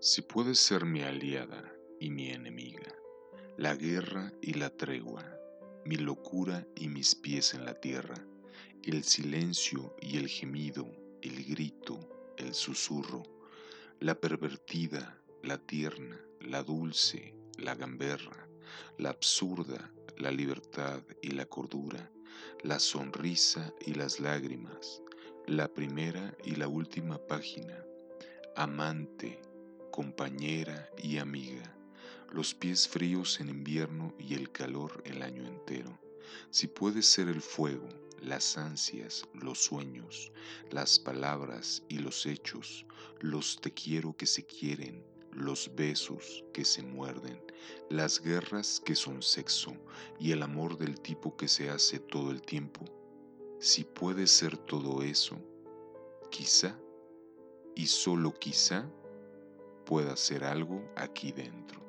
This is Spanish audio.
Si puedes ser mi aliada y mi enemiga, la guerra y la tregua, mi locura y mis pies en la tierra, el silencio y el gemido, el grito, el susurro, la pervertida, la tierna, la dulce, la gamberra, la absurda, la libertad y la cordura, la sonrisa y las lágrimas, la primera y la última página, amante, compañera y amiga, los pies fríos en invierno y el calor el año entero. Si puedes ser el fuego, las ansias, los sueños, las palabras y los hechos, los te quiero que se quieren, los besos que se muerden, las guerras que son sexo y el amor del tipo que se hace todo el tiempo. Si puedes ser todo eso, quizá, y solo quizá, pueda ser algo aquí dentro.